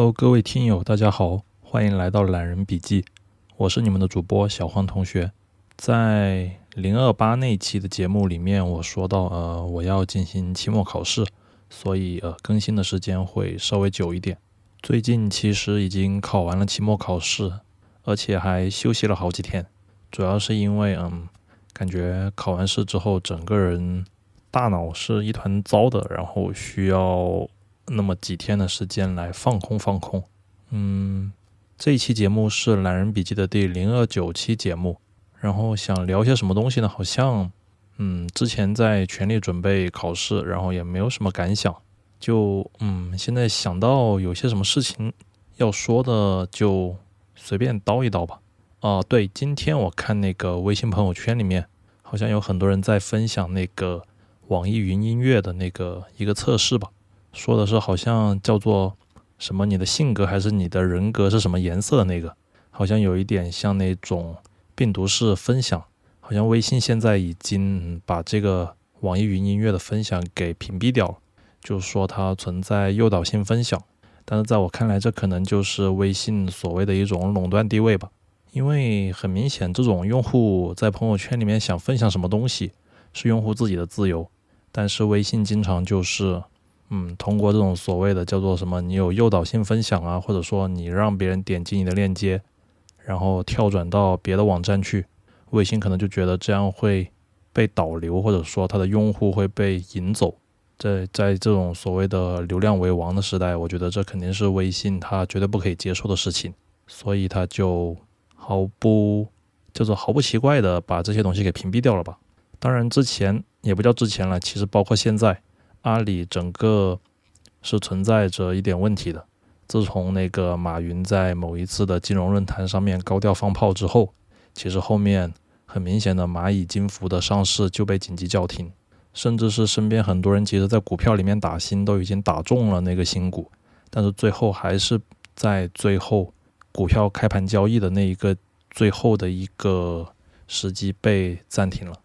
Hello，各位听友，大家好，欢迎来到懒人笔记，我是你们的主播小黄同学。在零二八那期的节目里面，我说到，呃，我要进行期末考试，所以呃，更新的时间会稍微久一点。最近其实已经考完了期末考试，而且还休息了好几天，主要是因为，嗯，感觉考完试之后，整个人大脑是一团糟的，然后需要。那么几天的时间来放空放空，嗯，这一期节目是懒人笔记的第零二九期节目，然后想聊些什么东西呢？好像，嗯，之前在全力准备考试，然后也没有什么感想，就嗯，现在想到有些什么事情要说的，就随便叨一叨吧。啊，对，今天我看那个微信朋友圈里面，好像有很多人在分享那个网易云音乐的那个一个测试吧。说的是好像叫做什么？你的性格还是你的人格是什么颜色的那个？好像有一点像那种病毒式分享。好像微信现在已经把这个网易云音乐的分享给屏蔽掉了，就是说它存在诱导性分享。但是在我看来，这可能就是微信所谓的一种垄断地位吧。因为很明显，这种用户在朋友圈里面想分享什么东西是用户自己的自由，但是微信经常就是。嗯，通过这种所谓的叫做什么，你有诱导性分享啊，或者说你让别人点击你的链接，然后跳转到别的网站去，微信可能就觉得这样会被导流，或者说它的用户会被引走。在在这种所谓的流量为王的时代，我觉得这肯定是微信它绝对不可以接受的事情，所以它就毫不叫做毫不奇怪的把这些东西给屏蔽掉了吧。当然之前也不叫之前了，其实包括现在。阿里整个是存在着一点问题的。自从那个马云在某一次的金融论坛上面高调放炮之后，其实后面很明显的蚂蚁金服的上市就被紧急叫停，甚至是身边很多人其实，在股票里面打新都已经打中了那个新股，但是最后还是在最后股票开盘交易的那一个最后的一个时机被暂停了。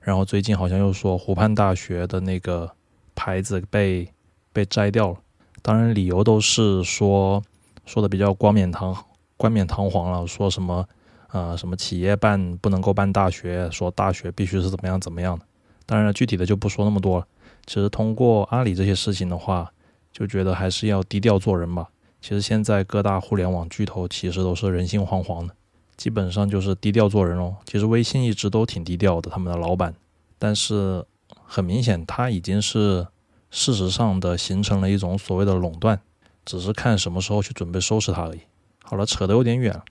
然后最近好像又说湖畔大学的那个。牌子被被摘掉了，当然理由都是说说的比较冠冕堂冠冕堂皇了，说什么呃什么企业办不能够办大学，说大学必须是怎么样怎么样的。当然了，具体的就不说那么多了。其实通过阿里这些事情的话，就觉得还是要低调做人吧。其实现在各大互联网巨头其实都是人心惶惶的，基本上就是低调做人哦。其实微信一直都挺低调的，他们的老板，但是。很明显，它已经是事实上的形成了一种所谓的垄断，只是看什么时候去准备收拾它而已。好了，扯得有点远了，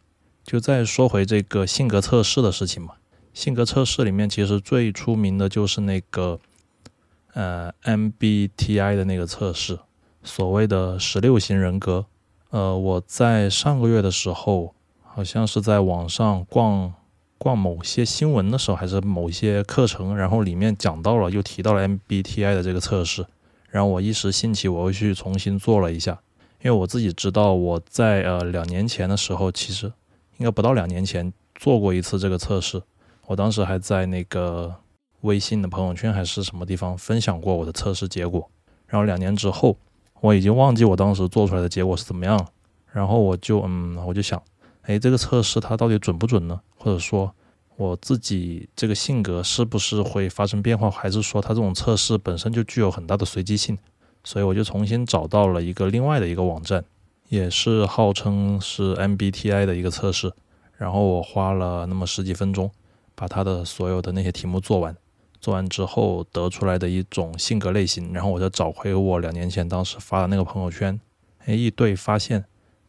就再说回这个性格测试的事情吧。性格测试里面其实最出名的就是那个呃 MBTI 的那个测试，所谓的十六型人格。呃，我在上个月的时候，好像是在网上逛。逛某些新闻的时候，还是某些课程，然后里面讲到了，又提到了 MBTI 的这个测试，然后我一时兴起，我又去重新做了一下，因为我自己知道我在呃两年前的时候，其实应该不到两年前做过一次这个测试，我当时还在那个微信的朋友圈还是什么地方分享过我的测试结果，然后两年之后，我已经忘记我当时做出来的结果是怎么样了，然后我就嗯，我就想。哎，这个测试它到底准不准呢？或者说，我自己这个性格是不是会发生变化？还是说它这种测试本身就具有很大的随机性？所以我就重新找到了一个另外的一个网站，也是号称是 MBTI 的一个测试。然后我花了那么十几分钟，把它的所有的那些题目做完。做完之后得出来的一种性格类型，然后我就找回我两年前当时发的那个朋友圈，哎，一对发现。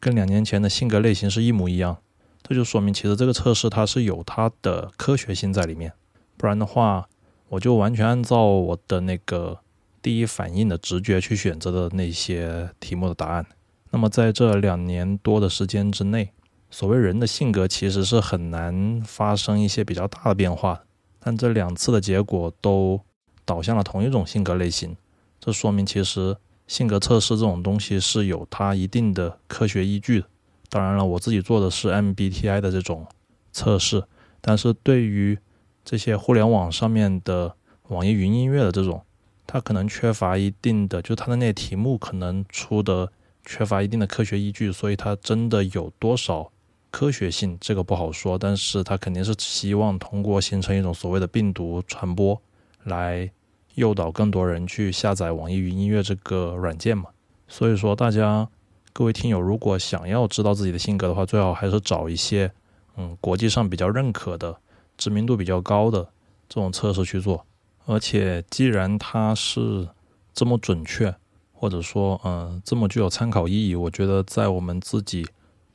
跟两年前的性格类型是一模一样，这就说明其实这个测试它是有它的科学性在里面，不然的话，我就完全按照我的那个第一反应的直觉去选择的那些题目的答案。那么在这两年多的时间之内，所谓人的性格其实是很难发生一些比较大的变化，但这两次的结果都导向了同一种性格类型，这说明其实。性格测试这种东西是有它一定的科学依据的。当然了，我自己做的是 MBTI 的这种测试，但是对于这些互联网上面的网易云音乐的这种，它可能缺乏一定的，就它的那些题目可能出的缺乏一定的科学依据，所以它真的有多少科学性，这个不好说。但是它肯定是希望通过形成一种所谓的病毒传播，来诱导更多人去下载网易云音乐这个软件嘛。所以说，大家各位听友，如果想要知道自己的性格的话，最好还是找一些嗯国际上比较认可的、知名度比较高的这种测试去做。而且，既然它是这么准确，或者说嗯这么具有参考意义，我觉得在我们自己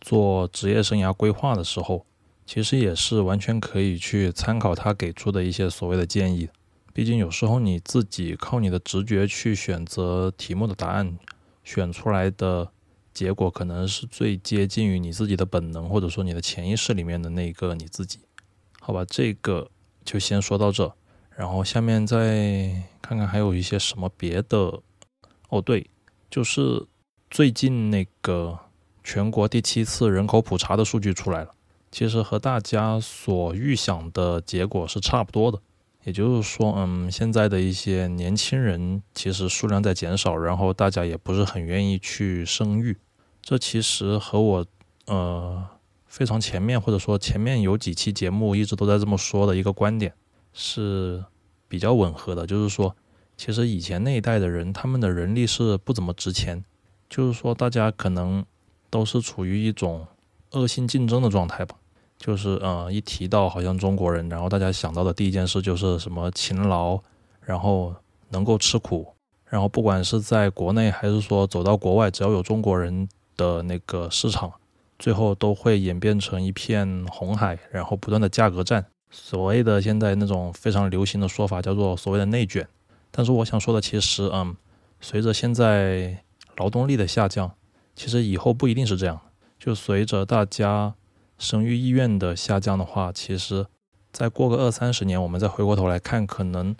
做职业生涯规划的时候，其实也是完全可以去参考他给出的一些所谓的建议。毕竟有时候你自己靠你的直觉去选择题目的答案。选出来的结果可能是最接近于你自己的本能，或者说你的潜意识里面的那个你自己。好吧，这个就先说到这，然后下面再看看还有一些什么别的。哦，对，就是最近那个全国第七次人口普查的数据出来了，其实和大家所预想的结果是差不多的。也就是说，嗯，现在的一些年轻人其实数量在减少，然后大家也不是很愿意去生育。这其实和我，呃，非常前面或者说前面有几期节目一直都在这么说的一个观点是比较吻合的。就是说，其实以前那一代的人，他们的人力是不怎么值钱，就是说大家可能都是处于一种恶性竞争的状态吧。就是呃，一提到好像中国人，然后大家想到的第一件事就是什么勤劳，然后能够吃苦，然后不管是在国内还是说走到国外，只要有中国人的那个市场，最后都会演变成一片红海，然后不断的价格战，所谓的现在那种非常流行的说法叫做所谓的内卷。但是我想说的其实，嗯，随着现在劳动力的下降，其实以后不一定是这样，就随着大家。生育意愿的下降的话，其实再过个二三十年，我们再回过头来看，可能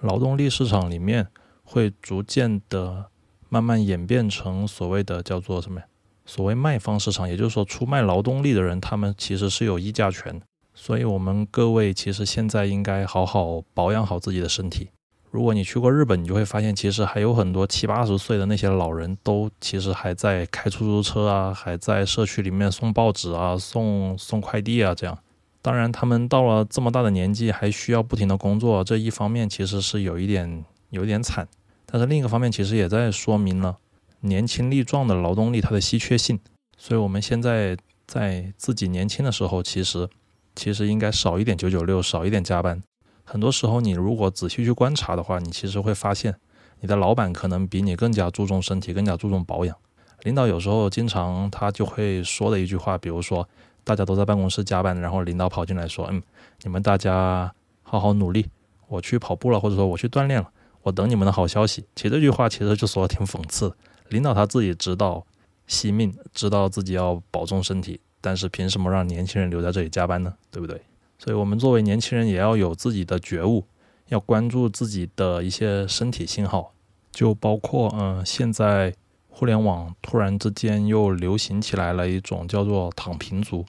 劳动力市场里面会逐渐的慢慢演变成所谓的叫做什么呀？所谓卖方市场，也就是说出卖劳动力的人，他们其实是有议价权。所以，我们各位其实现在应该好好保养好自己的身体。如果你去过日本，你就会发现，其实还有很多七八十岁的那些老人，都其实还在开出租车啊，还在社区里面送报纸啊、送送快递啊，这样。当然，他们到了这么大的年纪，还需要不停的工作，这一方面其实是有一点有点惨。但是另一个方面，其实也在说明了年轻力壮的劳动力它的稀缺性。所以，我们现在在自己年轻的时候，其实其实应该少一点九九六，少一点加班。很多时候，你如果仔细去观察的话，你其实会发现，你的老板可能比你更加注重身体，更加注重保养。领导有时候经常他就会说的一句话，比如说大家都在办公室加班，然后领导跑进来说：“嗯，你们大家好好努力，我去跑步了，或者说我去锻炼了，我等你们的好消息。”其实这句话其实就说的挺讽刺。领导他自己知道惜命，知道自己要保重身体，但是凭什么让年轻人留在这里加班呢？对不对？所以，我们作为年轻人，也要有自己的觉悟，要关注自己的一些身体信号，就包括，嗯，现在互联网突然之间又流行起来了一种叫做“躺平族”。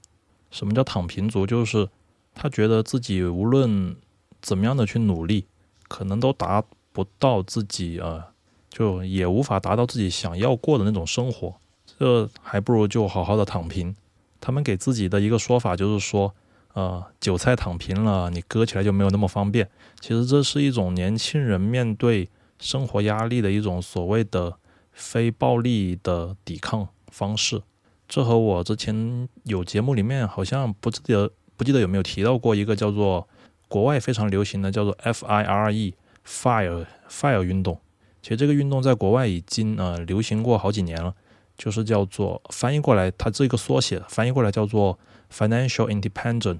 什么叫“躺平族”？就是他觉得自己无论怎么样的去努力，可能都达不到自己，呃，就也无法达到自己想要过的那种生活，这还不如就好好的躺平。他们给自己的一个说法就是说。呃，韭菜躺平了，你割起来就没有那么方便。其实这是一种年轻人面对生活压力的一种所谓的非暴力的抵抗方式。这和我之前有节目里面好像不记得不记得有没有提到过一个叫做国外非常流行的叫做 FIRE Fire Fire 运动。其实这个运动在国外已经呃流行过好几年了，就是叫做翻译过来，它这个缩写翻译过来叫做。Financial independent,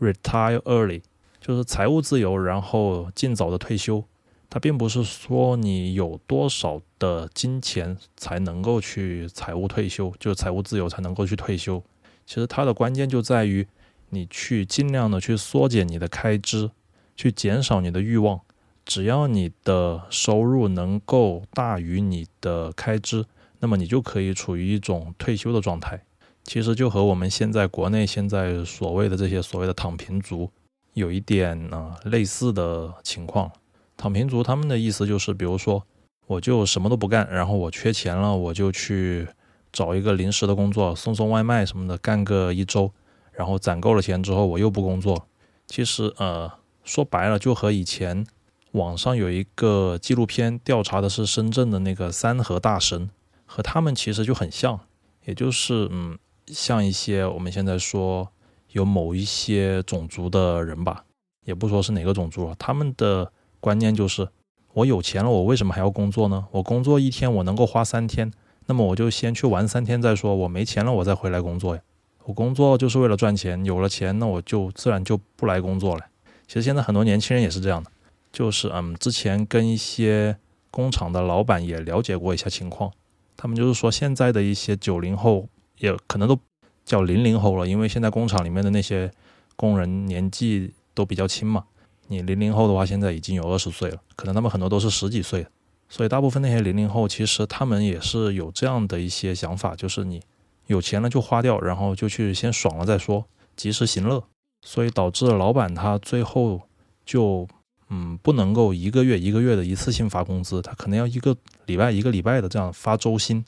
retire early，就是财务自由，然后尽早的退休。它并不是说你有多少的金钱才能够去财务退休，就是财务自由才能够去退休。其实它的关键就在于你去尽量的去缩减你的开支，去减少你的欲望。只要你的收入能够大于你的开支，那么你就可以处于一种退休的状态。其实就和我们现在国内现在所谓的这些所谓的躺平族有一点啊类似的情况。躺平族他们的意思就是，比如说我就什么都不干，然后我缺钱了，我就去找一个临时的工作，送送外卖什么的，干个一周，然后攒够了钱之后，我又不工作。其实，呃，说白了，就和以前网上有一个纪录片调查的是深圳的那个三和大神，和他们其实就很像，也就是，嗯，像一些我们现在说有某一些种族的人吧，也不说是哪个种族，他们的观念就是。我有钱了，我为什么还要工作呢？我工作一天，我能够花三天，那么我就先去玩三天再说。我没钱了，我再回来工作呀。我工作就是为了赚钱，有了钱，那我就自然就不来工作了。其实现在很多年轻人也是这样的，就是嗯，之前跟一些工厂的老板也了解过一下情况，他们就是说现在的一些九零后也可能都叫零零后了，因为现在工厂里面的那些工人年纪都比较轻嘛。你零零后的话，现在已经有二十岁了，可能他们很多都是十几岁，所以大部分那些零零后，其实他们也是有这样的一些想法，就是你有钱了就花掉，然后就去先爽了再说，及时行乐，所以导致老板他最后就嗯不能够一个月一个月的一次性发工资，他可能要一个礼拜一个礼拜的这样发周薪，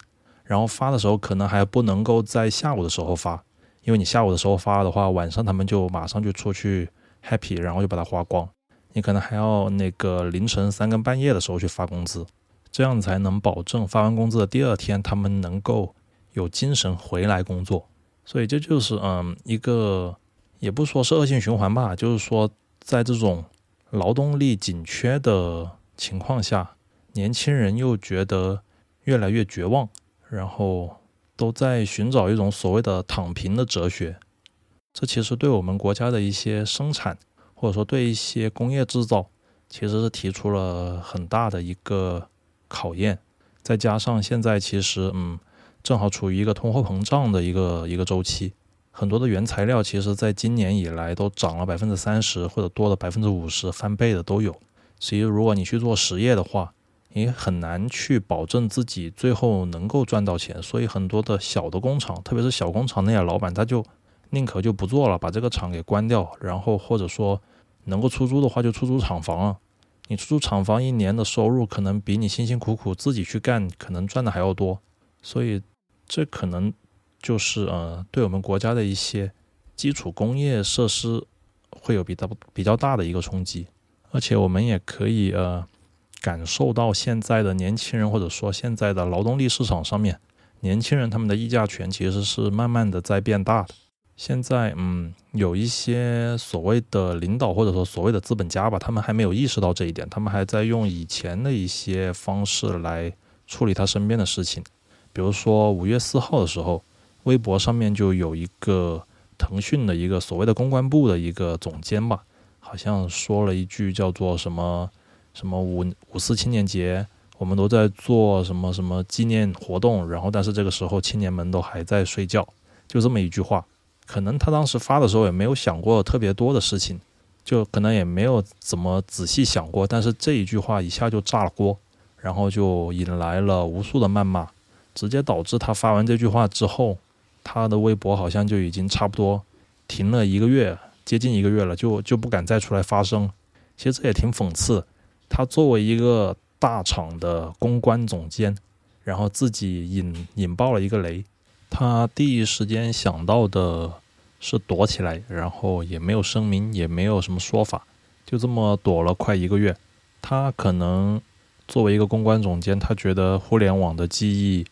然后发的时候可能还不能够在下午的时候发，因为你下午的时候发的话，晚上他们就马上就出去。happy，然后就把它花光，你可能还要那个凌晨三更半夜的时候去发工资，这样才能保证发完工资的第二天他们能够有精神回来工作。所以这就是嗯一个也不说是恶性循环吧，就是说在这种劳动力紧缺的情况下，年轻人又觉得越来越绝望，然后都在寻找一种所谓的躺平的哲学。这其实对我们国家的一些生产，或者说对一些工业制造，其实是提出了很大的一个考验。再加上现在其实，嗯，正好处于一个通货膨胀的一个一个周期，很多的原材料其实在今年以来都涨了百分之三十或者多了百分之五十，翻倍的都有。所以如果你去做实业的话，你很难去保证自己最后能够赚到钱。所以很多的小的工厂，特别是小工厂那些老板，他就。宁可就不做了，把这个厂给关掉，然后或者说能够出租的话就出租厂房了。你出租厂房一年的收入可能比你辛辛苦苦自己去干可能赚的还要多，所以这可能就是呃对我们国家的一些基础工业设施会有比较比较大的一个冲击。而且我们也可以呃感受到现在的年轻人或者说现在的劳动力市场上面，年轻人他们的议价权其实是慢慢的在变大的。现在，嗯，有一些所谓的领导或者说所谓的资本家吧，他们还没有意识到这一点，他们还在用以前的一些方式来处理他身边的事情。比如说五月四号的时候，微博上面就有一个腾讯的一个所谓的公关部的一个总监吧，好像说了一句叫做什么什么五五四青年节，我们都在做什么什么纪念活动，然后但是这个时候青年们都还在睡觉，就这么一句话。可能他当时发的时候也没有想过特别多的事情，就可能也没有怎么仔细想过。但是这一句话一下就炸了锅，然后就引来了无数的谩骂，直接导致他发完这句话之后，他的微博好像就已经差不多停了一个月，接近一个月了，就就不敢再出来发声。其实这也挺讽刺，他作为一个大厂的公关总监，然后自己引引爆了一个雷。他第一时间想到的是躲起来，然后也没有声明，也没有什么说法，就这么躲了快一个月。他可能作为一个公关总监，他觉得互联网的记忆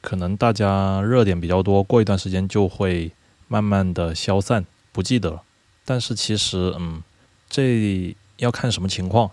可能大家热点比较多，过一段时间就会慢慢的消散，不记得了。但是其实，嗯，这要看什么情况，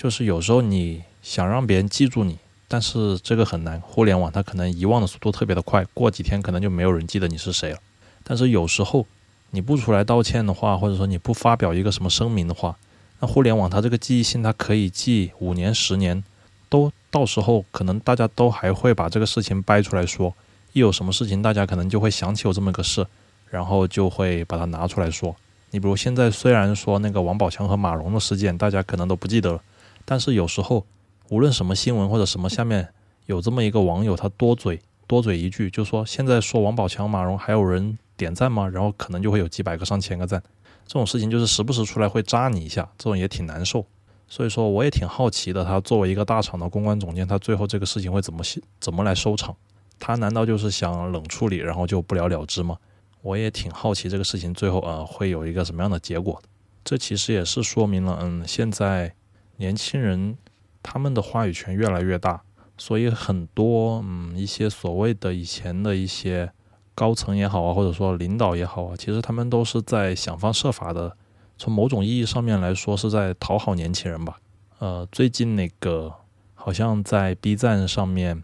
就是有时候你想让别人记住你。但是这个很难，互联网它可能遗忘的速度特别的快，过几天可能就没有人记得你是谁了。但是有时候你不出来道歉的话，或者说你不发表一个什么声明的话，那互联网它这个记忆性它可以记五年、十年，都到时候可能大家都还会把这个事情掰出来说，一有什么事情大家可能就会想起有这么个事，然后就会把它拿出来说。你比如现在虽然说那个王宝强和马蓉的事件大家可能都不记得了，但是有时候。无论什么新闻或者什么，下面有这么一个网友，他多嘴多嘴一句，就说现在说王宝强、马蓉还有人点赞吗？然后可能就会有几百个、上千个赞。这种事情就是时不时出来会扎你一下，这种也挺难受。所以说我也挺好奇的，他作为一个大厂的公关总监，他最后这个事情会怎么怎么来收场？他难道就是想冷处理，然后就不了了之吗？我也挺好奇这个事情最后呃会有一个什么样的结果。这其实也是说明了，嗯，现在年轻人他们的话语权越来越大，所以很多嗯一些所谓的以前的一些高层也好啊，或者说领导也好啊，其实他们都是在想方设法的，从某种意义上面来说是在讨好年轻人吧。呃，最近那个好像在 B 站上面。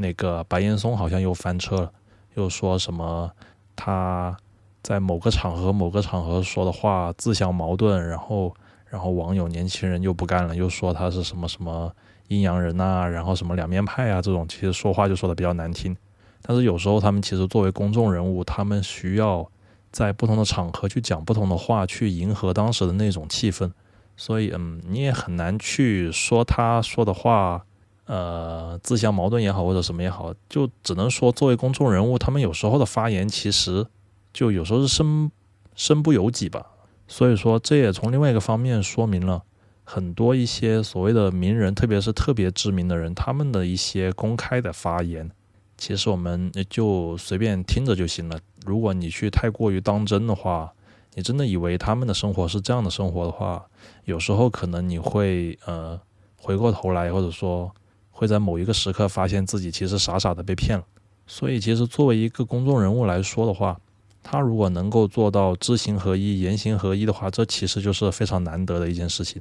那个白岩松好像又翻车了，又说什么他在某个场合、某个场合说的话自相矛盾，然后，然后网友年轻人又不干了，又说他是什么什么阴阳人呐，然后什么两面派啊，这种其实说话就说的比较难听。但是有时候他们其实作为公众人物，他们需要在不同的场合去讲不同的话，去迎合当时的那种气氛，所以嗯，你也很难去说他说的话。呃，自相矛盾也好，或者什么也好，就只能说作为公众人物，他们有时候的发言其实就有时候是身身不由己吧。所以说，这也从另外一个方面说明了很多一些所谓的名人，特别是特别知名的人，他们的一些公开的发言，其实我们就随便听着就行了。如果你去太过于当真的话，你真的以为他们的生活是这样的生活的话，有时候可能你会呃回过头来，或者说。会在某一个时刻发现自己其实傻傻的被骗了，所以其实作为一个公众人物来说的话，他如果能够做到知行合一、言行合一的话，这其实就是非常难得的一件事情。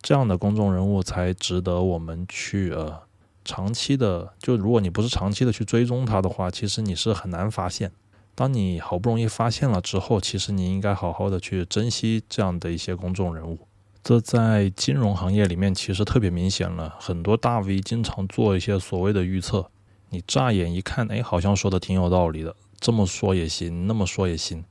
这样的公众人物才值得我们去呃长期的。就如果你不是长期的去追踪他的话，其实你是很难发现。当你好不容易发现了之后，其实你应该好好的去珍惜这样的一些公众人物。这在金融行业里面其实特别明显了，很多大 V 经常做一些所谓的预测，你乍眼一看，哎，好像说的挺有道理的，这么说也行，那么说也行。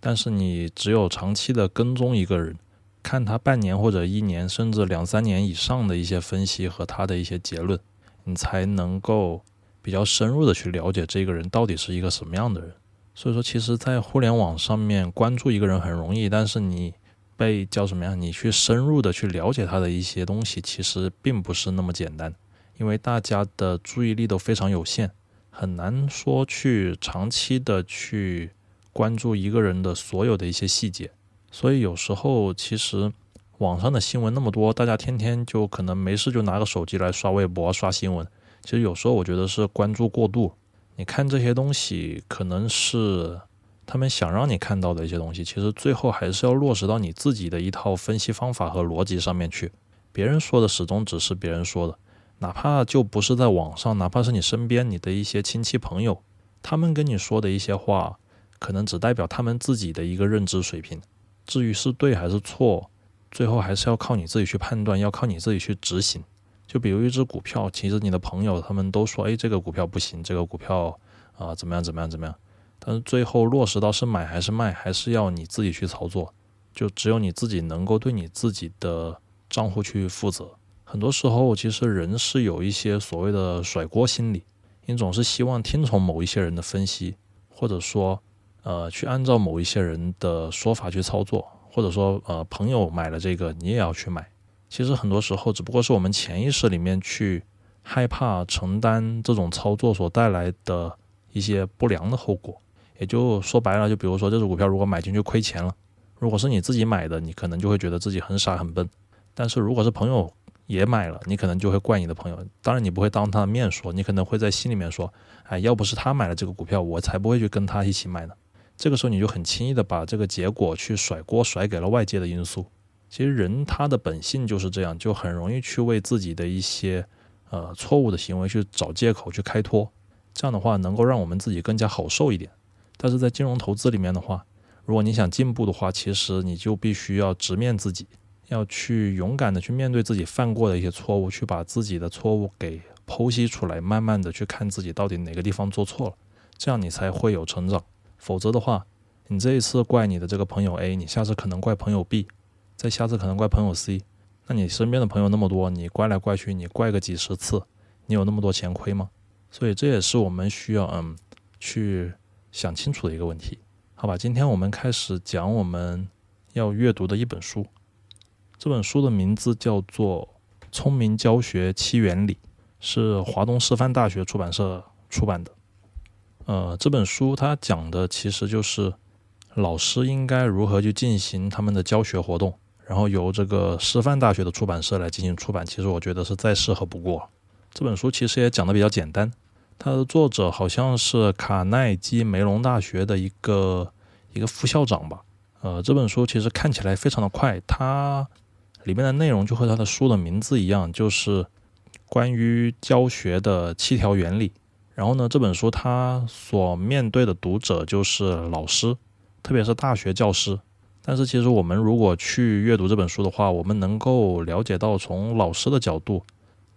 但是你只有长期的跟踪一个人，看他半年或者一年，甚至两三年以上的一些分析和他的一些结论，你才能够比较深入的去了解这个人到底是一个什么样的人。所以说，其实，在互联网上面关注一个人很容易，但是你。被叫什么呀？你去深入的去了解他的一些东西，其实并不是那么简单，因为大家的注意力都非常有限，很难说去长期的去关注一个人的所有的一些细节。所以有时候其实网上的新闻那么多，大家天天就可能没事就拿个手机来刷微博、刷新闻。其实有时候我觉得是关注过度，你看这些东西可能是。他们想让你看到的一些东西，其实最后还是要落实到你自己的一套分析方法和逻辑上面去。别人说的始终只是别人说的，哪怕就不是在网上，哪怕是你身边你的一些亲戚朋友，他们跟你说的一些话，可能只代表他们自己的一个认知水平。至于是对还是错，最后还是要靠你自己去判断，要靠你自己去执行。就比如一只股票，其实你的朋友他们都说，哎，这个股票不行，这个股票啊怎么样怎么样怎么样。但是最后落实到是买还是卖，还是要你自己去操作，就只有你自己能够对你自己的账户去负责。很多时候，其实人是有一些所谓的甩锅心理，你总是希望听从某一些人的分析，或者说，呃，去按照某一些人的说法去操作，或者说，呃，朋友买了这个，你也要去买。其实很多时候，只不过是我们潜意识里面去害怕承担这种操作所带来的一些不良的后果。也就说白了，就比如说这只股票如果买进去亏钱了，如果是你自己买的，你可能就会觉得自己很傻很笨；但是如果是朋友也买了，你可能就会怪你的朋友。当然你不会当他的面说，你可能会在心里面说：“哎，要不是他买了这个股票，我才不会去跟他一起买呢。”这个时候你就很轻易的把这个结果去甩锅甩给了外界的因素。其实人他的本性就是这样，就很容易去为自己的一些呃错误的行为去找借口去开脱。这样的话能够让我们自己更加好受一点。但是在金融投资里面的话，如果你想进步的话，其实你就必须要直面自己，要去勇敢的去面对自己犯过的一些错误，去把自己的错误给剖析出来，慢慢的去看自己到底哪个地方做错了，这样你才会有成长。否则的话，你这一次怪你的这个朋友 A，你下次可能怪朋友 B，再下次可能怪朋友 C，那你身边的朋友那么多，你怪来怪去，你怪个几十次，你有那么多钱亏吗？所以这也是我们需要嗯去。想清楚的一个问题，好吧？今天我们开始讲我们要阅读的一本书。这本书的名字叫做《聪明教学七原理》，是华东师范大学出版社出版的。呃，这本书它讲的其实就是老师应该如何去进行他们的教学活动，然后由这个师范大学的出版社来进行出版。其实我觉得是再适合不过。这本书其实也讲的比较简单，它的作者好像是卡耐基梅隆大学的一个一个副校长吧。呃，这本书其实看起来非常的快，它里面的内容就和他的书的名字一样，就是关于教学的七条原理。然后呢，这本书它所面对的读者就是老师，特别是大学教师。但是其实我们如果去阅读这本书的话，我们能够了解到从老师的角度，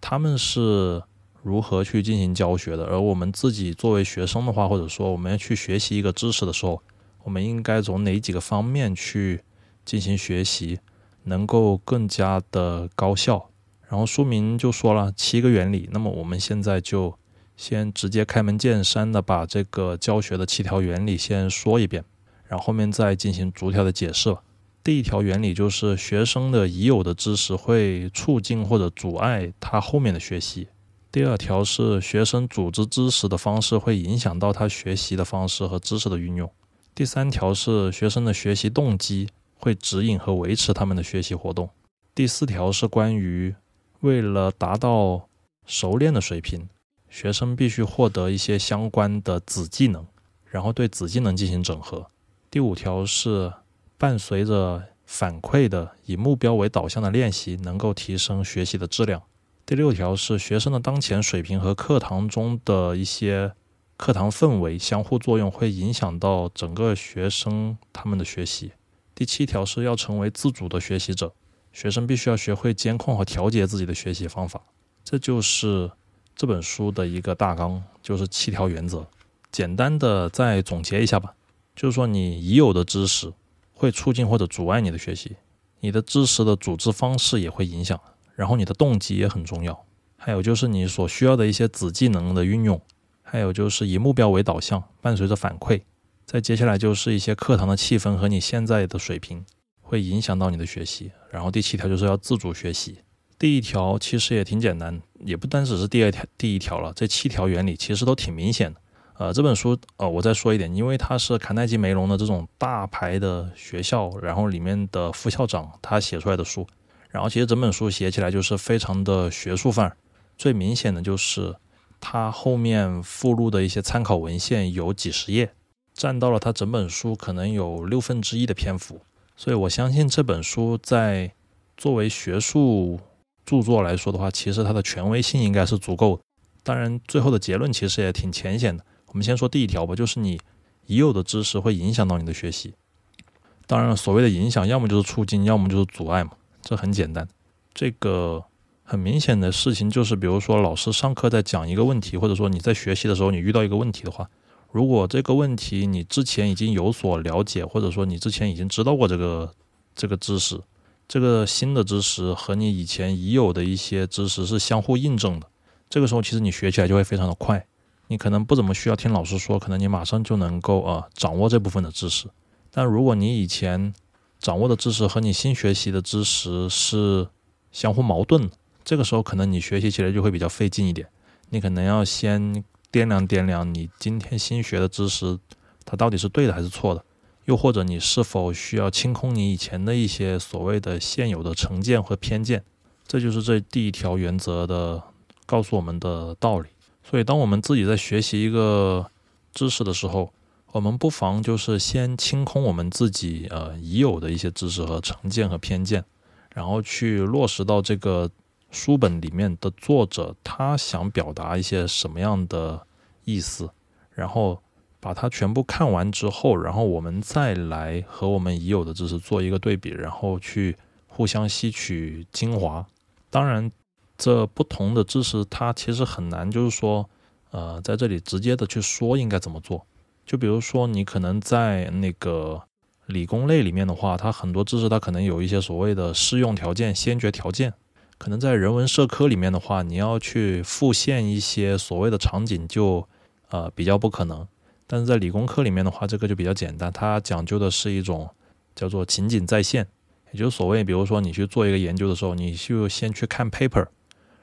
他们是如何去进行教学的。而我们自己作为学生的话，或者说我们要去学习一个知识的时候，我们应该从哪几个方面去进行学习，能够更加的高效。然后书名就说了七个原理，那么我们现在就。先直接开门见山的把这个教学的七条原理先说一遍，然后后面再进行逐条的解释吧。第一条原理就是学生的已有的知识会促进或者阻碍他后面的学习。第二条是学生组织知识的方式会影响到他学习的方式和知识的运用。第三条是学生的学习动机会指引和维持他们的学习活动。第四条是关于为了达到熟练的水平。学生必须获得一些相关的子技能，然后对子技能进行整合。第五条是伴随着反馈的以目标为导向的练习，能够提升学习的质量。第六条是学生的当前水平和课堂中的一些课堂氛围相互作用，会影响到整个学生他们的学习。第七条是要成为自主的学习者，学生必须要学会监控和调节自己的学习方法。这就是。这本书的一个大纲就是七条原则，简单的再总结一下吧。就是说，你已有的知识会促进或者阻碍你的学习，你的知识的组织方式也会影响，然后你的动机也很重要。还有就是你所需要的一些子技能的运用，还有就是以目标为导向，伴随着反馈。再接下来就是一些课堂的气氛和你现在的水平会影响到你的学习。然后第七条就是要自主学习。第一条其实也挺简单，也不单只是第二条、第一条了。这七条原理其实都挺明显的。呃，这本书，呃，我再说一点，因为它是卡耐基梅隆的这种大牌的学校，然后里面的副校长他写出来的书，然后其实整本书写起来就是非常的学术范儿。最明显的就是它后面附录的一些参考文献有几十页，占到了它整本书可能有六分之一的篇幅。所以我相信这本书在作为学术。著作来说的话，其实它的权威性应该是足够的。当然，最后的结论其实也挺浅显的。我们先说第一条吧，就是你已有的知识会影响到你的学习。当然，所谓的影响，要么就是促进，要么就是阻碍嘛，这很简单。这个很明显的事情就是，比如说老师上课在讲一个问题，或者说你在学习的时候你遇到一个问题的话，如果这个问题你之前已经有所了解，或者说你之前已经知道过这个这个知识。这个新的知识和你以前已有的一些知识是相互印证的，这个时候其实你学起来就会非常的快，你可能不怎么需要听老师说，可能你马上就能够啊掌握这部分的知识。但如果你以前掌握的知识和你新学习的知识是相互矛盾的，这个时候可能你学习起来就会比较费劲一点，你可能要先掂量掂量你今天新学的知识，它到底是对的还是错的。又或者你是否需要清空你以前的一些所谓的现有的成见和偏见？这就是这第一条原则的告诉我们的道理。所以，当我们自己在学习一个知识的时候，我们不妨就是先清空我们自己呃已有的一些知识和成见和偏见，然后去落实到这个书本里面的作者他想表达一些什么样的意思，然后。把它全部看完之后，然后我们再来和我们已有的知识做一个对比，然后去互相吸取精华。当然，这不同的知识它其实很难，就是说，呃，在这里直接的去说应该怎么做。就比如说，你可能在那个理工类里面的话，它很多知识它可能有一些所谓的适用条件、先决条件。可能在人文社科里面的话，你要去复现一些所谓的场景，就呃比较不可能。但是在理工科里面的话，这个就比较简单，它讲究的是一种叫做情景再现，也就是所谓，比如说你去做一个研究的时候，你就先去看 paper，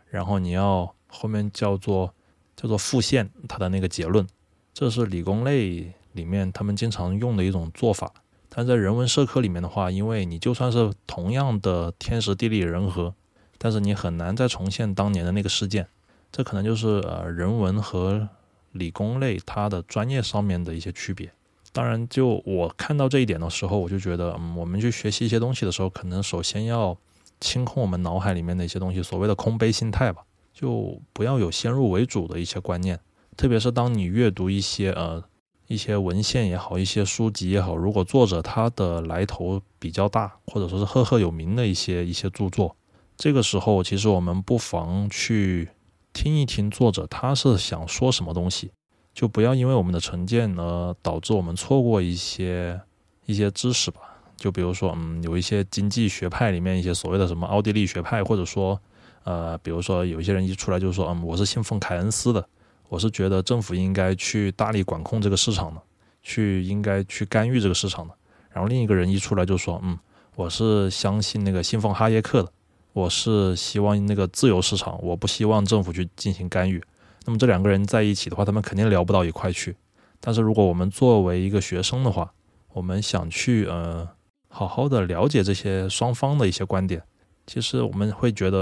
然后你要后面叫做叫做复现它的那个结论，这是理工类里面他们经常用的一种做法。但在人文社科里面的话，因为你就算是同样的天时地利人和，但是你很难再重现当年的那个事件。这可能就是呃人文和理工类它的专业上面的一些区别。当然，就我看到这一点的时候，我就觉得，嗯，我们去学习一些东西的时候，可能首先要清空我们脑海里面的一些东西，所谓的空杯心态吧，就不要有先入为主的一些观念。特别是当你阅读一些呃一些文献也好，一些书籍也好，如果作者他的来头比较大，或者说是赫赫有名的一些一些著作，这个时候其实我们不妨去听一听作者他是想说什么东西。就不要因为我们的成见呢导致我们错过一些一些知识吧。就比如说，嗯，有一些经济学派里面一些所谓的什么奥地利学派，或者说，呃，比如说有一些人一出来就说，嗯，我是信奉凯恩斯的，我是觉得政府应该去大力管控这个市场的，去应该去干预这个市场的。然后另一个人一出来就说，嗯，我是相信那个信奉哈耶克的，我是希望那个自由市场，我不希望政府去进行干预。那么这两个人在一起的话，他们肯定聊不到一块去。但是如果我们作为一个学生的话，我们想去呃好好的了解这些双方的一些观点，其实我们会觉得，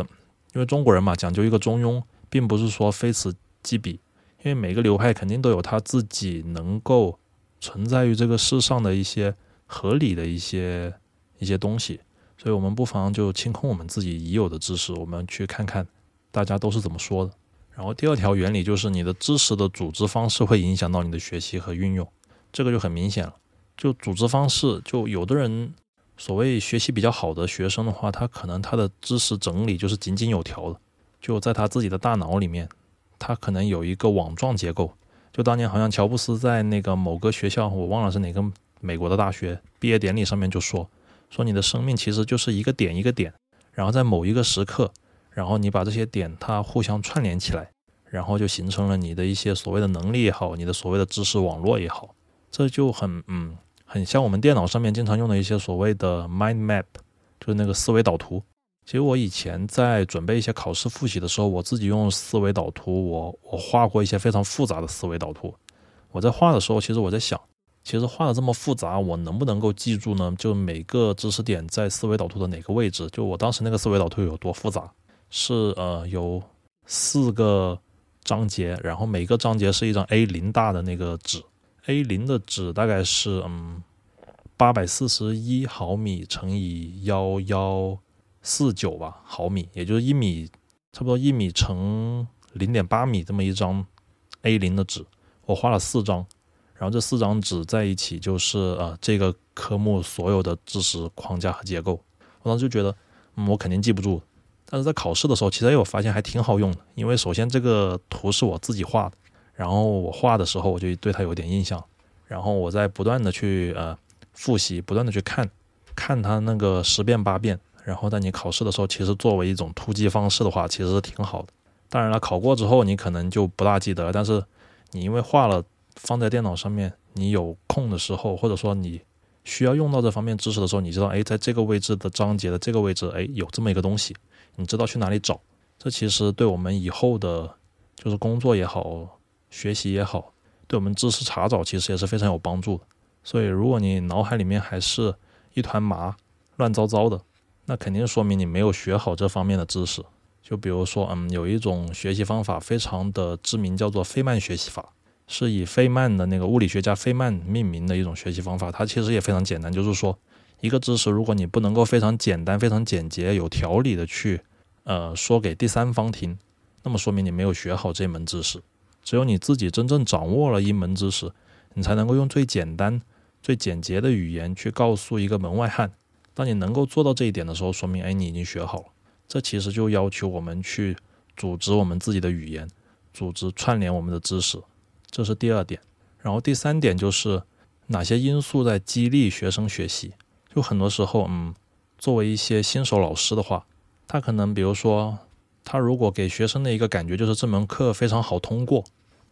因为中国人嘛讲究一个中庸，并不是说非此即彼，因为每个流派肯定都有他自己能够存在于这个世上的一些合理的一些一些东西，所以我们不妨就清空我们自己已有的知识，我们去看看大家都是怎么说的。然后第二条原理就是你的知识的组织方式会影响到你的学习和运用，这个就很明显了。就组织方式，就有的人所谓学习比较好的学生的话，他可能他的知识整理就是井井有条的，就在他自己的大脑里面，他可能有一个网状结构。就当年好像乔布斯在那个某个学校，我忘了是哪个美国的大学毕业典礼上面就说，说你的生命其实就是一个点一个点，然后在某一个时刻。然后你把这些点它互相串联起来，然后就形成了你的一些所谓的能力也好，你的所谓的知识网络也好，这就很嗯很像我们电脑上面经常用的一些所谓的 mind map，就是那个思维导图。其实我以前在准备一些考试复习的时候，我自己用思维导图，我我画过一些非常复杂的思维导图。我在画的时候，其实我在想，其实画的这么复杂，我能不能够记住呢？就每个知识点在思维导图的哪个位置？就我当时那个思维导图有多复杂？是呃有四个章节，然后每个章节是一张 A 零大的那个纸，A 零的纸大概是嗯八百四十一毫米乘以幺幺四九吧毫米，也就是一米差不多一米乘零点八米这么一张 A 零的纸，我画了四张，然后这四张纸在一起就是呃这个科目所有的知识框架和结构，我当时就觉得嗯我肯定记不住。但是在考试的时候，其实我发现还挺好用的，因为首先这个图是我自己画的，然后我画的时候我就对它有点印象，然后我在不断的去呃复习，不断的去看，看它那个十遍八遍，然后在你考试的时候，其实作为一种突击方式的话，其实是挺好的。当然了，考过之后你可能就不大记得，但是你因为画了放在电脑上面，你有空的时候，或者说你需要用到这方面知识的时候，你知道，哎，在这个位置的章节的这个位置，哎，有这么一个东西。你知道去哪里找？这其实对我们以后的，就是工作也好，学习也好，对我们知识查找其实也是非常有帮助的。所以，如果你脑海里面还是一团麻、乱糟糟的，那肯定说明你没有学好这方面的知识。就比如说，嗯，有一种学习方法非常的知名，叫做费曼学习法，是以费曼的那个物理学家费曼命名的一种学习方法。它其实也非常简单，就是说。一个知识，如果你不能够非常简单、非常简洁、有条理的去，呃，说给第三方听，那么说明你没有学好这门知识。只有你自己真正掌握了一门知识，你才能够用最简单、最简洁的语言去告诉一个门外汉。当你能够做到这一点的时候，说明哎，你已经学好了。这其实就要求我们去组织我们自己的语言，组织串联我们的知识，这是第二点。然后第三点就是哪些因素在激励学生学习。就很多时候，嗯，作为一些新手老师的话，他可能比如说，他如果给学生的一个感觉就是这门课非常好通过，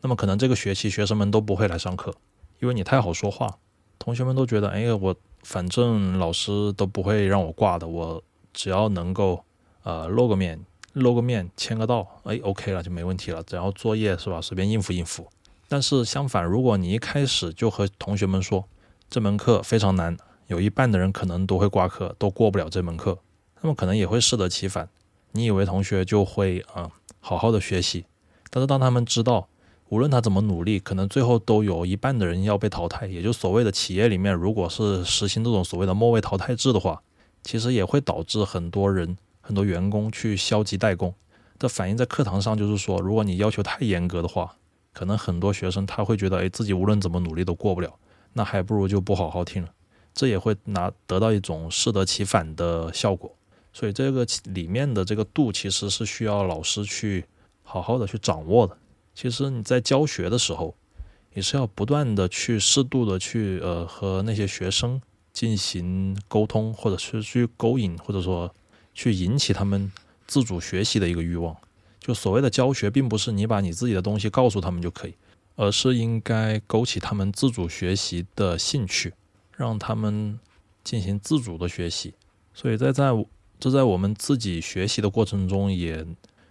那么可能这个学期学生们都不会来上课，因为你太好说话，同学们都觉得，哎，我反正老师都不会让我挂的，我只要能够呃露个面，露个面，签个到，哎，OK 了就没问题了，只要作业是吧，随便应付应付。但是相反，如果你一开始就和同学们说这门课非常难，有一半的人可能都会挂科，都过不了这门课，那么可能也会适得其反。你以为同学就会啊好好的学习，但是当他们知道，无论他怎么努力，可能最后都有一半的人要被淘汰，也就所谓的企业里面，如果是实行这种所谓的末位淘汰制的话，其实也会导致很多人很多员工去消极怠工。这反映在课堂上，就是说，如果你要求太严格的话，可能很多学生他会觉得，哎，自己无论怎么努力都过不了，那还不如就不好好听了。这也会拿得到一种适得其反的效果。所以这个里面的这个度，其实是需要老师去好好的去掌握的。其实你在教学的时候，也是要不断的去适度的去呃和那些学生进行沟通，或者是去勾引，或者说去引起他们自主学习的一个欲望。就所谓的教学，并不是你把你自己的东西告诉他们就可以，而是应该勾起他们自主学习的兴趣，让他们进行自主的学习。所以在在这在我们自己学习的过程中也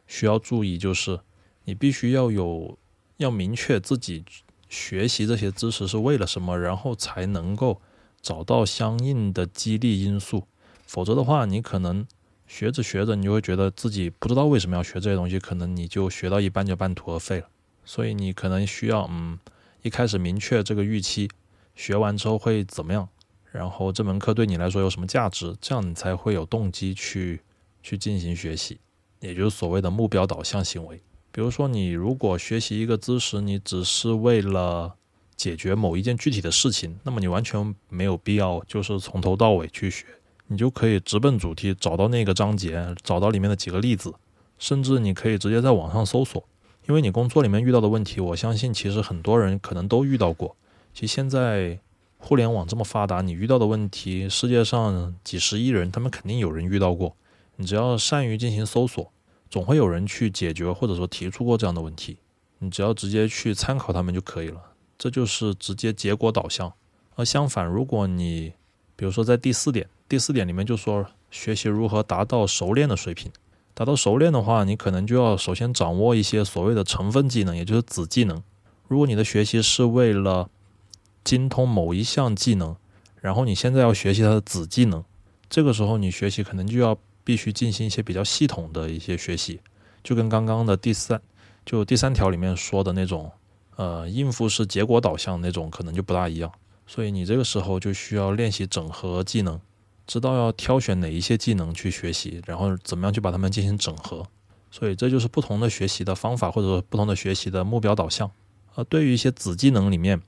需要注意，就是你必须要有要明确自己学习这些知识是为了什么，然后才能够找到相应的激励因素。否则的话，你可能学着学着，你就会觉得自己不知道为什么要学这些东西，可能你就学到一半就半途而废了。所以你可能需要嗯一开始明确这个预期，学完之后会怎么样。然后这门课对你来说有什么价值？这样你才会有动机去去进行学习，也就是所谓的目标导向行为。比如说，你如果学习一个知识，你只是为了解决某一件具体的事情，那么你完全没有必要就是从头到尾去学，你就可以直奔主题，找到那个章节，找到里面的几个例子，甚至你可以直接在网上搜索，因为你工作里面遇到的问题，我相信其实很多人可能都遇到过。其实现在。互联网这么发达，你遇到的问题，世界上几十亿人，他们肯定有人遇到过。你只要善于进行搜索，总会有人去解决或者说提出过这样的问题。你只要直接去参考他们就可以了，这就是直接结果导向。而相反，如果你比如说在第四点，第四点里面就说学习如何达到熟练的水平。达到熟练的话，你可能就要首先掌握一些所谓的成分技能，也就是子技能。如果你的学习是为了精通某一项技能，然后你现在要学习它的子技能，这个时候你学习可能就要必须进行一些比较系统的一些学习，就跟刚刚的第三就第三条里面说的那种，呃，应付式结果导向那种可能就不大一样。所以你这个时候就需要练习整合技能，知道要挑选哪一些技能去学习，然后怎么样去把它们进行整合。所以这就是不同的学习的方法，或者说不同的学习的目标导向。呃，对于一些子技能里面。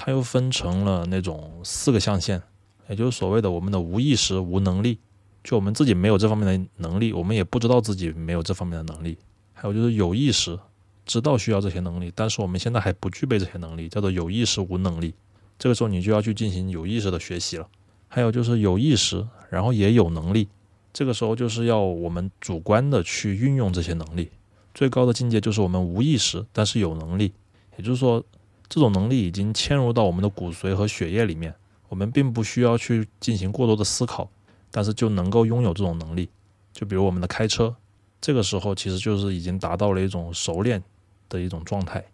它又分成了那种四个象限，也就是所谓的我们的无意识、无能力，就我们自己没有这方面的能力，我们也不知道自己没有这方面的能力。还有就是有意识，知道需要这些能力，但是我们现在还不具备这些能力，叫做有意识无能力。这个时候你就要去进行有意识的学习了。还有就是有意识，然后也有能力，这个时候就是要我们主观的去运用这些能力。最高的境界就是我们无意识，但是有能力，也就是说。这种能力已经嵌入到我们的骨髓和血液里面，我们并不需要去进行过多的思考，但是就能够拥有这种能力。就比如我们的开车，这个时候其实就是已经达到了一种熟练的一种状态。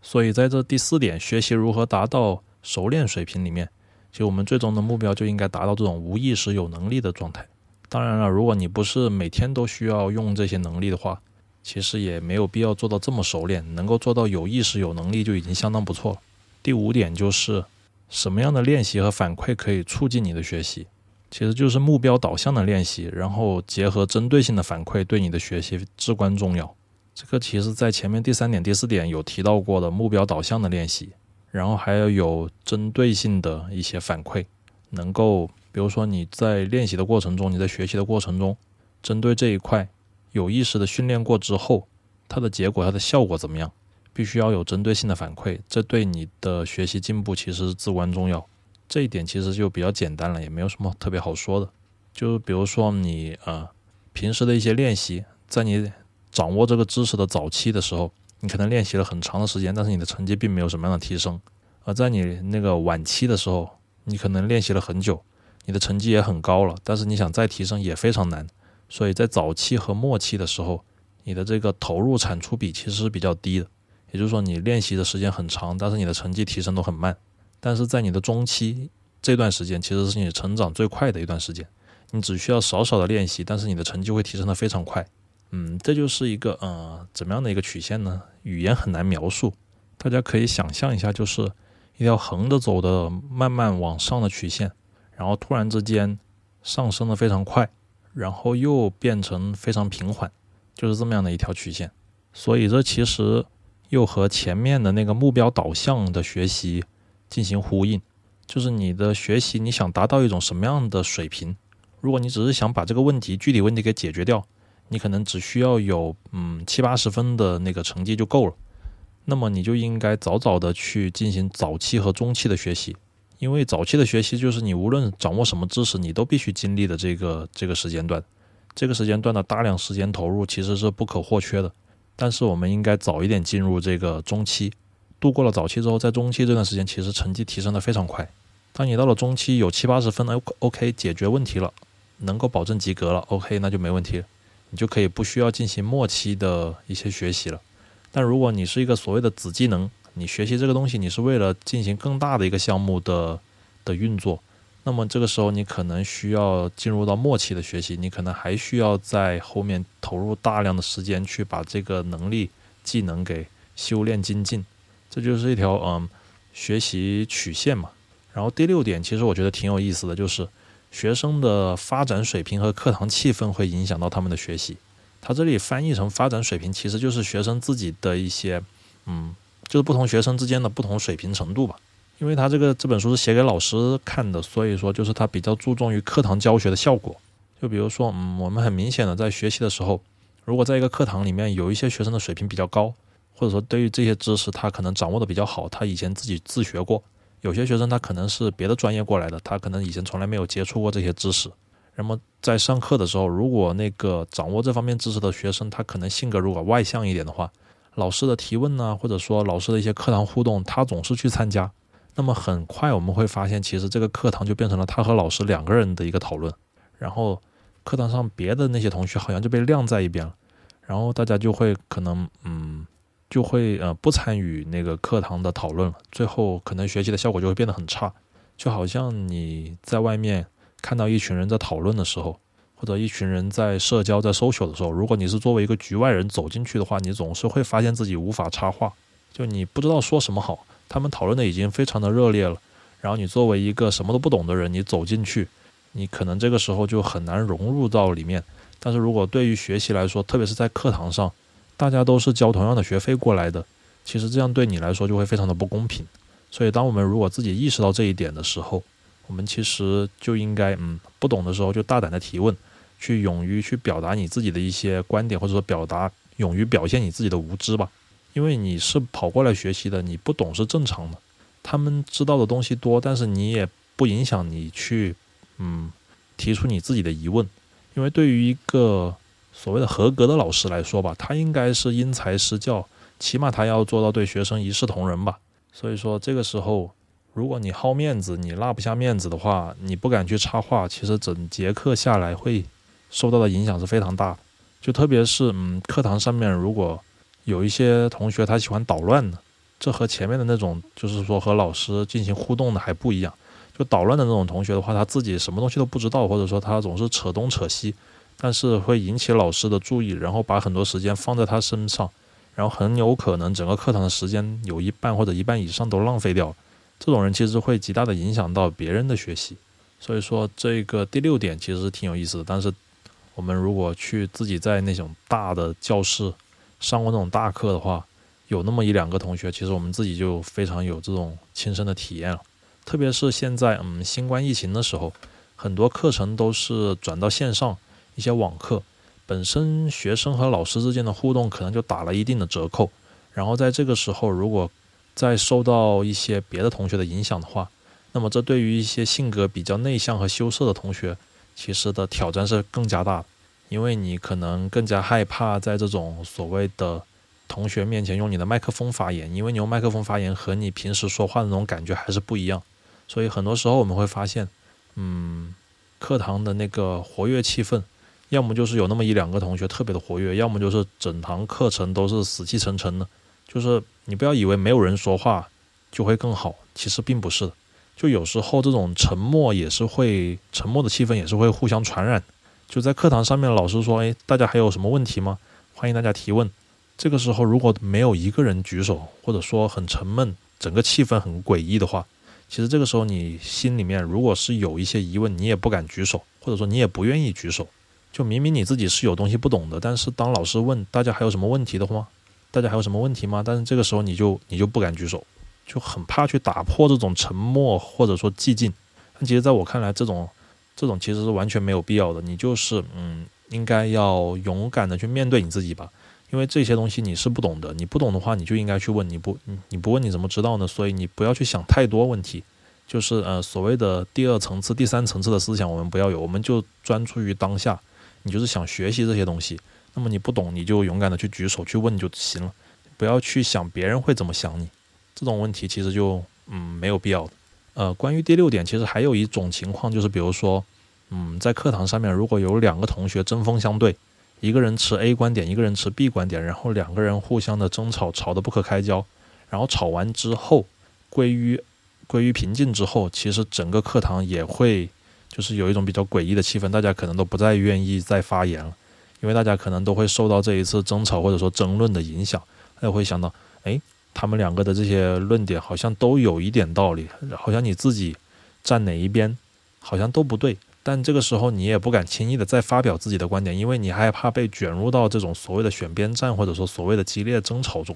所以在这第四点，学习如何达到熟练水平里面，其实我们最终的目标就应该达到这种无意识有能力的状态。当然了，如果你不是每天都需要用这些能力的话，其实也没有必要做到这么熟练，能够做到有意识、有能力就已经相当不错了。第五点就是什么样的练习和反馈可以促进你的学习，其实就是目标导向的练习，然后结合针对性的反馈，对你的学习至关重要。这个其实在前面第三点、第四点有提到过的目标导向的练习，然后还要有针对性的一些反馈，能够比如说你在练习的过程中，你在学习的过程中，针对这一块。有意识的训练过之后，它的结果、它的效果怎么样？必须要有针对性的反馈，这对你的学习进步其实是至关重要。这一点其实就比较简单了，也没有什么特别好说的。就比如说你啊，平时的一些练习，在你掌握这个知识的早期的时候，你可能练习了很长的时间，但是你的成绩并没有什么样的提升；而在你那个晚期的时候，你可能练习了很久，你的成绩也很高了，但是你想再提升也非常难。所以在早期和末期的时候，你的这个投入产出比其实是比较低的，也就是说你练习的时间很长，但是你的成绩提升都很慢。但是在你的中期这段时间，其实是你成长最快的一段时间，你只需要少少的练习，但是你的成绩会提升的非常快。嗯，这就是一个呃怎么样的一个曲线呢？语言很难描述，大家可以想象一下，就是一条横着走的慢慢往上的曲线，然后突然之间上升的非常快，然后又变成非常平缓，就是这么样的一条曲线。所以这其实又和前面的那个目标导向的学习进行呼应，就是你的学习你想达到一种什么样的水平？如果你只是想把这个问题具体问题给解决掉。你可能只需要有嗯七八十分的那个成绩就够了，那么你就应该早早的去进行早期和中期的学习，因为早期的学习就是你无论掌握什么知识，你都必须经历的这个这个时间段，这个时间段的大量时间投入其实是不可或缺的。但是我们应该早一点进入这个中期，度过了早期之后，在中期这段时间其实成绩提升的非常快。当你到了中期有七八十分，OK 解决问题了，能够保证及格了，OK 那就没问题了。你就可以不需要进行末期的一些学习了。但如果你是一个所谓的子技能，你学习这个东西，你是为了进行更大的一个项目的的运作，那么这个时候你可能需要进入到末期的学习，你可能还需要在后面投入大量的时间去把这个能力、技能给修炼精进。这就是一条嗯学习曲线嘛。然后第六点，其实我觉得挺有意思的，就是。学生的发展水平和课堂气氛会影响到他们的学习。他这里翻译成发展水平，其实就是学生自己的一些，嗯，就是不同学生之间的不同水平程度吧。因为他这个这本书是写给老师看的，所以说就是他比较注重于课堂教学的效果。就比如说，嗯，我们很明显的在学习的时候，如果在一个课堂里面有一些学生的水平比较高，或者说对于这些知识他可能掌握的比较好，他以前自己自学过。有些学生他可能是别的专业过来的，他可能以前从来没有接触过这些知识。那么在上课的时候，如果那个掌握这方面知识的学生，他可能性格如果外向一点的话，老师的提问呢，或者说老师的一些课堂互动，他总是去参加。那么很快我们会发现，其实这个课堂就变成了他和老师两个人的一个讨论。然后课堂上别的那些同学好像就被晾在一边了，然后大家就会可能嗯。就会呃不参与那个课堂的讨论了，最后可能学习的效果就会变得很差。就好像你在外面看到一群人在讨论的时候，或者一群人在社交在 social 的时候，如果你是作为一个局外人走进去的话，你总是会发现自己无法插话，就你不知道说什么好。他们讨论的已经非常的热烈了，然后你作为一个什么都不懂的人，你走进去，你可能这个时候就很难融入到里面。但是如果对于学习来说，特别是在课堂上，大家都是交同样的学费过来的，其实这样对你来说就会非常的不公平。所以，当我们如果自己意识到这一点的时候，我们其实就应该，嗯，不懂的时候就大胆的提问，去勇于去表达你自己的一些观点，或者说表达，勇于表现你自己的无知吧。因为你是跑过来学习的，你不懂是正常的。他们知道的东西多，但是你也不影响你去，嗯，提出你自己的疑问。因为对于一个所谓的合格的老师来说吧，他应该是因材施教，起码他要做到对学生一视同仁吧。所以说这个时候，如果你好面子，你拉不下面子的话，你不敢去插话，其实整节课下来会受到的影响是非常大的。就特别是嗯，课堂上面如果有一些同学他喜欢捣乱的，这和前面的那种就是说和老师进行互动的还不一样。就捣乱的那种同学的话，他自己什么东西都不知道，或者说他总是扯东扯西。但是会引起老师的注意，然后把很多时间放在他身上，然后很有可能整个课堂的时间有一半或者一半以上都浪费掉。这种人其实会极大的影响到别人的学习。所以说这个第六点其实挺有意思的。但是我们如果去自己在那种大的教室上过那种大课的话，有那么一两个同学，其实我们自己就非常有这种亲身的体验了。特别是现在嗯新冠疫情的时候，很多课程都是转到线上。一些网课本身，学生和老师之间的互动可能就打了一定的折扣。然后在这个时候，如果再受到一些别的同学的影响的话，那么这对于一些性格比较内向和羞涩的同学，其实的挑战是更加大的。因为你可能更加害怕在这种所谓的同学面前用你的麦克风发言，因为你用麦克风发言和你平时说话的那种感觉还是不一样。所以很多时候我们会发现，嗯，课堂的那个活跃气氛。要么就是有那么一两个同学特别的活跃，要么就是整堂课程都是死气沉沉的，就是你不要以为没有人说话就会更好，其实并不是的。就有时候这种沉默也是会，沉默的气氛也是会互相传染。就在课堂上面，老师说：“哎，大家还有什么问题吗？欢迎大家提问。”这个时候如果没有一个人举手，或者说很沉闷，整个气氛很诡异的话，其实这个时候你心里面如果是有一些疑问，你也不敢举手，或者说你也不愿意举手。就明明你自己是有东西不懂的，但是当老师问大家还有什么问题的话，大家还有什么问题吗？但是这个时候你就你就不敢举手。就很怕去打破这种沉默或者说寂静，但其实在我看来，这种这种其实是完全没有必要的。你就是嗯，应该要勇敢的去面对你自己吧，因为这些东西你是不懂的，你不懂的话，你就应该去问。你不你不问你怎么知道呢？所以你不要去想太多问题，就是呃所谓的第二层次、第三层次的思想，我们不要有，我们就专注于当下。你就是想学习这些东西，那么你不懂，你就勇敢的去举手去问就行了，不要去想别人会怎么想你。这种问题其实就嗯没有必要。呃，关于第六点，其实还有一种情况，就是比如说，嗯，在课堂上面如果有两个同学针锋相对，一个人持 A 观点，一个人持 B 观点，然后两个人互相的争吵，吵得不可开交，然后吵完之后归于归于平静之后，其实整个课堂也会就是有一种比较诡异的气氛，大家可能都不再愿意再发言了，因为大家可能都会受到这一次争吵或者说争论的影响，大家会想到，哎。他们两个的这些论点好像都有一点道理，好像你自己站哪一边，好像都不对。但这个时候你也不敢轻易的再发表自己的观点，因为你害怕被卷入到这种所谓的选边站或者说所谓的激烈争吵中。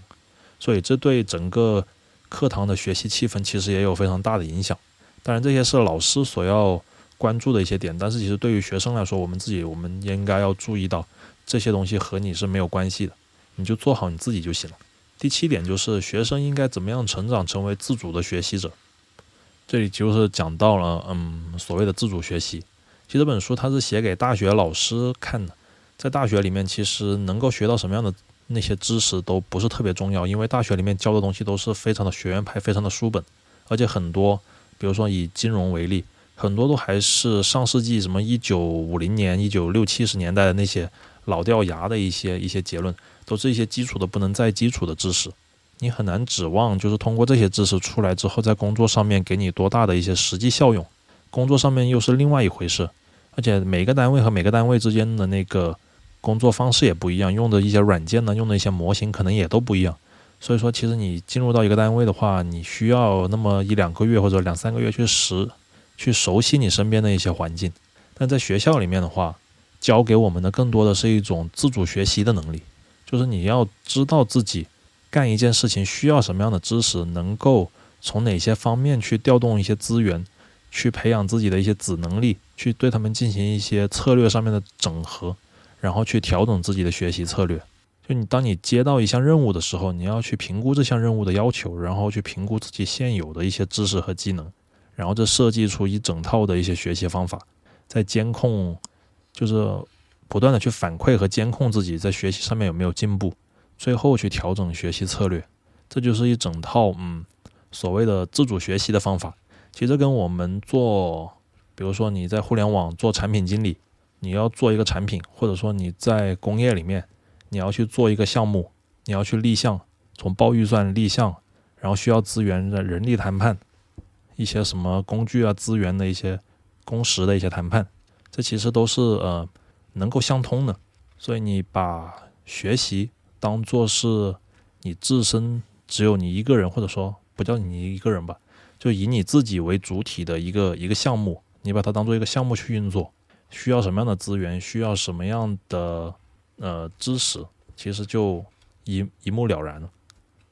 所以这对整个课堂的学习气氛其实也有非常大的影响。当然这些是老师所要关注的一些点，但是其实对于学生来说，我们自己我们应该要注意到这些东西和你是没有关系的，你就做好你自己就行了。第七点就是学生应该怎么样成长成为自主的学习者。这里就是讲到了，嗯，所谓的自主学习。其实这本书它是写给大学老师看的。在大学里面，其实能够学到什么样的那些知识都不是特别重要，因为大学里面教的东西都是非常的学院派，非常的书本，而且很多，比如说以金融为例，很多都还是上世纪什么一九五零年、一九六七十年代的那些老掉牙的一些一些结论。都是一些基础的不能再基础的知识，你很难指望就是通过这些知识出来之后，在工作上面给你多大的一些实际效用。工作上面又是另外一回事，而且每个单位和每个单位之间的那个工作方式也不一样，用的一些软件呢，用的一些模型可能也都不一样。所以说，其实你进入到一个单位的话，你需要那么一两个月或者两三个月去实、去熟悉你身边的一些环境。但在学校里面的话，教给我们的更多的是一种自主学习的能力。就是你要知道自己干一件事情需要什么样的知识，能够从哪些方面去调动一些资源，去培养自己的一些子能力，去对他们进行一些策略上面的整合，然后去调整自己的学习策略。就你当你接到一项任务的时候，你要去评估这项任务的要求，然后去评估自己现有的一些知识和技能，然后这设计出一整套的一些学习方法，在监控，就是。不断的去反馈和监控自己在学习上面有没有进步，最后去调整学习策略，这就是一整套嗯所谓的自主学习的方法。其实跟我们做，比如说你在互联网做产品经理，你要做一个产品，或者说你在工业里面你要去做一个项目，你要去立项，从报预算立项，然后需要资源的人力谈判，一些什么工具啊资源的一些工时的一些谈判，这其实都是呃。能够相通的，所以你把学习当做是你自身只有你一个人，或者说不叫你一个人吧，就以你自己为主体的一个一个项目，你把它当做一个项目去运作，需要什么样的资源，需要什么样的呃知识，其实就一一目了然了。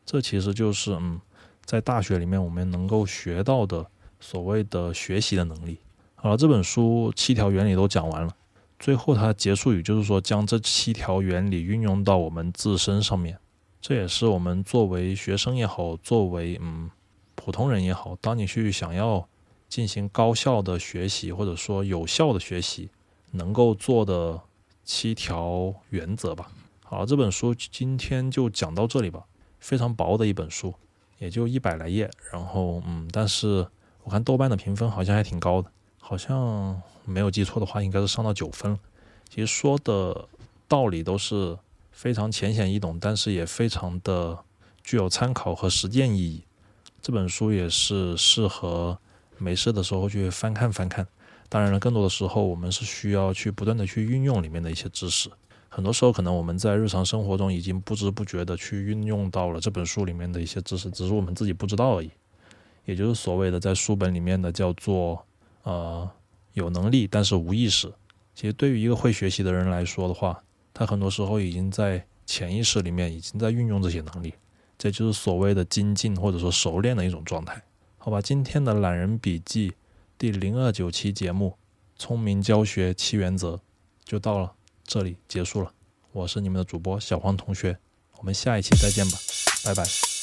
这其实就是嗯，在大学里面我们能够学到的所谓的学习的能力。好了，这本书七条原理都讲完了。最后，它结束语就是说，将这七条原理运用到我们自身上面。这也是我们作为学生也好，作为嗯普通人也好，当你去想要进行高效的学习，或者说有效的学习，能够做的七条原则吧。好了，这本书今天就讲到这里吧。非常薄的一本书，也就一百来页。然后嗯，但是我看豆瓣的评分好像还挺高的。好像没有记错的话，应该是上到九分。其实说的道理都是非常浅显易懂，但是也非常的具有参考和实践意义。这本书也是适合没事的时候去翻看翻看。当然了，更多的时候我们是需要去不断的去运用里面的一些知识。很多时候，可能我们在日常生活中已经不知不觉的去运用到了这本书里面的一些知识，只是我们自己不知道而已。也就是所谓的在书本里面的叫做呃有能力但是无意识。其实对于一个会学习的人来说的话，他很多时候已经在潜意识里面已经在运用这些能力，这就是所谓的精进或者说熟练的一种状态。好吧，今天的懒人笔记第零二九期节目《聪明教学七原则》就到了这里结束了。我是你们的主播小黄同学，我们下一期再见吧，拜拜。